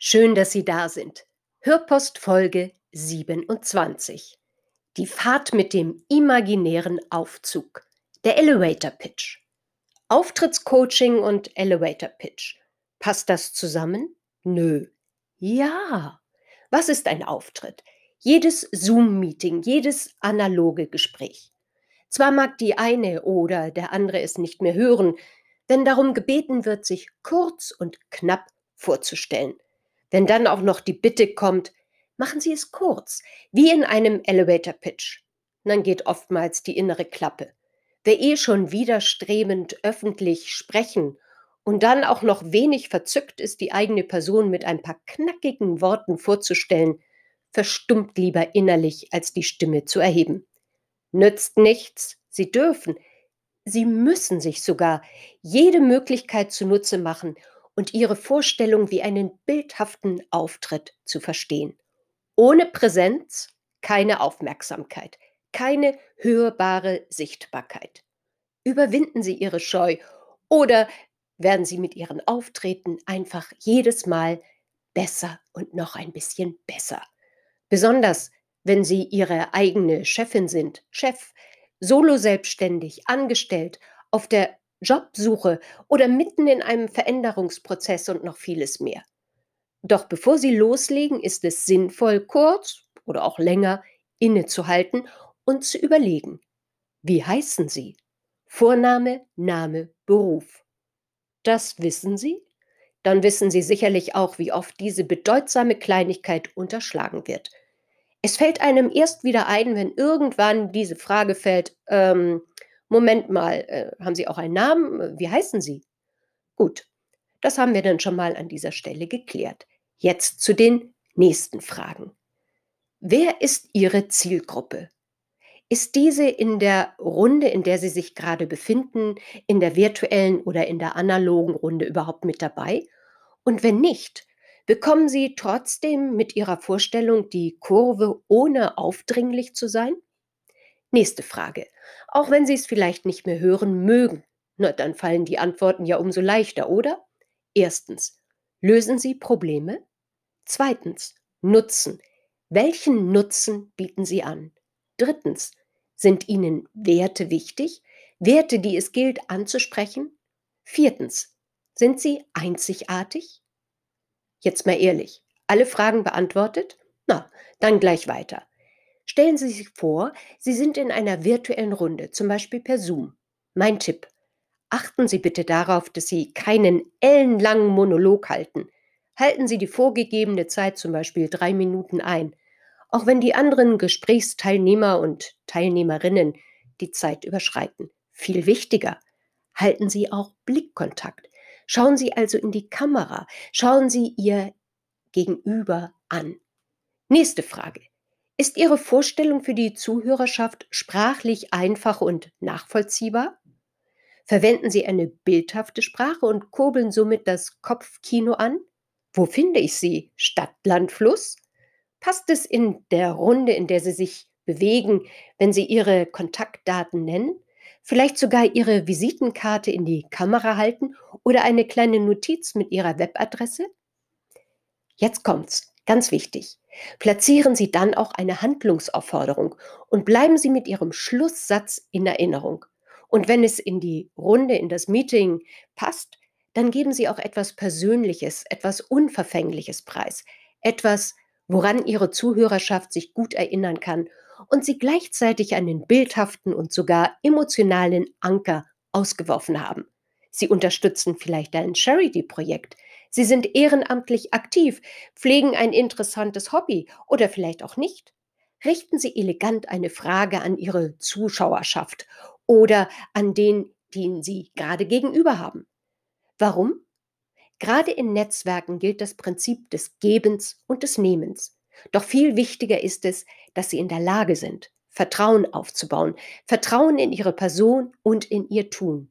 Schön, dass Sie da sind. Hörpost Folge 27. Die Fahrt mit dem imaginären Aufzug. Der Elevator Pitch. Auftrittscoaching und Elevator Pitch. Passt das zusammen? Nö. Ja. Was ist ein Auftritt? Jedes Zoom-Meeting, jedes analoge Gespräch. Zwar mag die eine oder der andere es nicht mehr hören, wenn darum gebeten wird, sich kurz und knapp vorzustellen. Wenn dann auch noch die Bitte kommt, machen Sie es kurz, wie in einem Elevator Pitch. Dann geht oftmals die innere Klappe. Wer eh schon widerstrebend öffentlich sprechen und dann auch noch wenig verzückt ist, die eigene Person mit ein paar knackigen Worten vorzustellen, verstummt lieber innerlich, als die Stimme zu erheben. Nützt nichts, Sie dürfen, Sie müssen sich sogar jede Möglichkeit zunutze machen, und ihre Vorstellung wie einen bildhaften Auftritt zu verstehen. Ohne Präsenz keine Aufmerksamkeit, keine hörbare Sichtbarkeit. Überwinden Sie Ihre Scheu oder werden Sie mit Ihren Auftreten einfach jedes Mal besser und noch ein bisschen besser. Besonders wenn Sie Ihre eigene Chefin sind, Chef, solo selbstständig, angestellt, auf der Jobsuche oder mitten in einem Veränderungsprozess und noch vieles mehr. Doch bevor Sie loslegen, ist es sinnvoll, kurz oder auch länger innezuhalten und zu überlegen, wie heißen Sie? Vorname, Name, Beruf. Das wissen Sie? Dann wissen Sie sicherlich auch, wie oft diese bedeutsame Kleinigkeit unterschlagen wird. Es fällt einem erst wieder ein, wenn irgendwann diese Frage fällt, ähm, Moment mal, äh, haben Sie auch einen Namen? Wie heißen Sie? Gut, das haben wir dann schon mal an dieser Stelle geklärt. Jetzt zu den nächsten Fragen. Wer ist Ihre Zielgruppe? Ist diese in der Runde, in der Sie sich gerade befinden, in der virtuellen oder in der analogen Runde überhaupt mit dabei? Und wenn nicht, bekommen Sie trotzdem mit Ihrer Vorstellung die Kurve, ohne aufdringlich zu sein? Nächste Frage. Auch wenn Sie es vielleicht nicht mehr hören mögen, na, dann fallen die Antworten ja umso leichter, oder? Erstens. Lösen Sie Probleme? Zweitens. Nutzen. Welchen Nutzen bieten Sie an? Drittens. Sind Ihnen Werte wichtig? Werte, die es gilt anzusprechen? Viertens. Sind Sie einzigartig? Jetzt mal ehrlich. Alle Fragen beantwortet? Na, dann gleich weiter. Stellen Sie sich vor, Sie sind in einer virtuellen Runde, zum Beispiel per Zoom. Mein Tipp. Achten Sie bitte darauf, dass Sie keinen ellenlangen Monolog halten. Halten Sie die vorgegebene Zeit, zum Beispiel drei Minuten ein, auch wenn die anderen Gesprächsteilnehmer und Teilnehmerinnen die Zeit überschreiten. Viel wichtiger, halten Sie auch Blickkontakt. Schauen Sie also in die Kamera, schauen Sie Ihr Gegenüber an. Nächste Frage. Ist Ihre Vorstellung für die Zuhörerschaft sprachlich einfach und nachvollziehbar? Verwenden Sie eine bildhafte Sprache und kurbeln somit das Kopfkino an? Wo finde ich Sie? Stadt, Land, Fluss? Passt es in der Runde, in der Sie sich bewegen, wenn Sie Ihre Kontaktdaten nennen? Vielleicht sogar Ihre Visitenkarte in die Kamera halten oder eine kleine Notiz mit Ihrer Webadresse? Jetzt kommt's. Ganz wichtig. Platzieren Sie dann auch eine Handlungsaufforderung und bleiben Sie mit Ihrem Schlusssatz in Erinnerung. Und wenn es in die Runde, in das Meeting passt, dann geben Sie auch etwas Persönliches, etwas Unverfängliches preis. Etwas, woran Ihre Zuhörerschaft sich gut erinnern kann und Sie gleichzeitig einen bildhaften und sogar emotionalen Anker ausgeworfen haben. Sie unterstützen vielleicht ein Charity-Projekt, Sie sind ehrenamtlich aktiv, pflegen ein interessantes Hobby oder vielleicht auch nicht. Richten Sie elegant eine Frage an Ihre Zuschauerschaft oder an den, den Sie gerade gegenüber haben. Warum? Gerade in Netzwerken gilt das Prinzip des Gebens und des Nehmens. Doch viel wichtiger ist es, dass Sie in der Lage sind, Vertrauen aufzubauen, Vertrauen in Ihre Person und in Ihr Tun.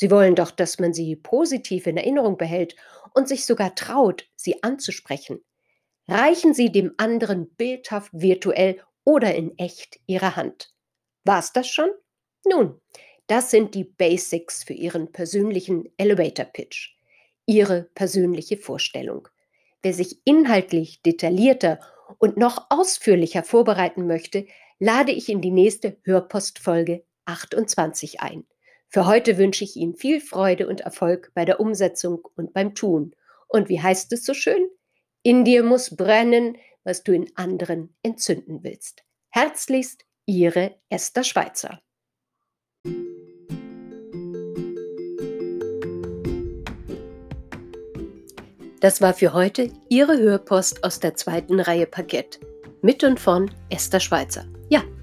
Sie wollen doch, dass man Sie positiv in Erinnerung behält und sich sogar traut, Sie anzusprechen. Reichen Sie dem anderen bildhaft virtuell oder in echt Ihre Hand. War's das schon? Nun, das sind die Basics für Ihren persönlichen Elevator Pitch. Ihre persönliche Vorstellung. Wer sich inhaltlich detaillierter und noch ausführlicher vorbereiten möchte, lade ich in die nächste Hörpostfolge 28 ein. Für heute wünsche ich Ihnen viel Freude und Erfolg bei der Umsetzung und beim Tun. Und wie heißt es so schön? In dir muss brennen, was du in anderen entzünden willst. Herzlichst, Ihre Esther Schweizer. Das war für heute Ihre Hörpost aus der zweiten Reihe Parkett. Mit und von Esther Schweizer.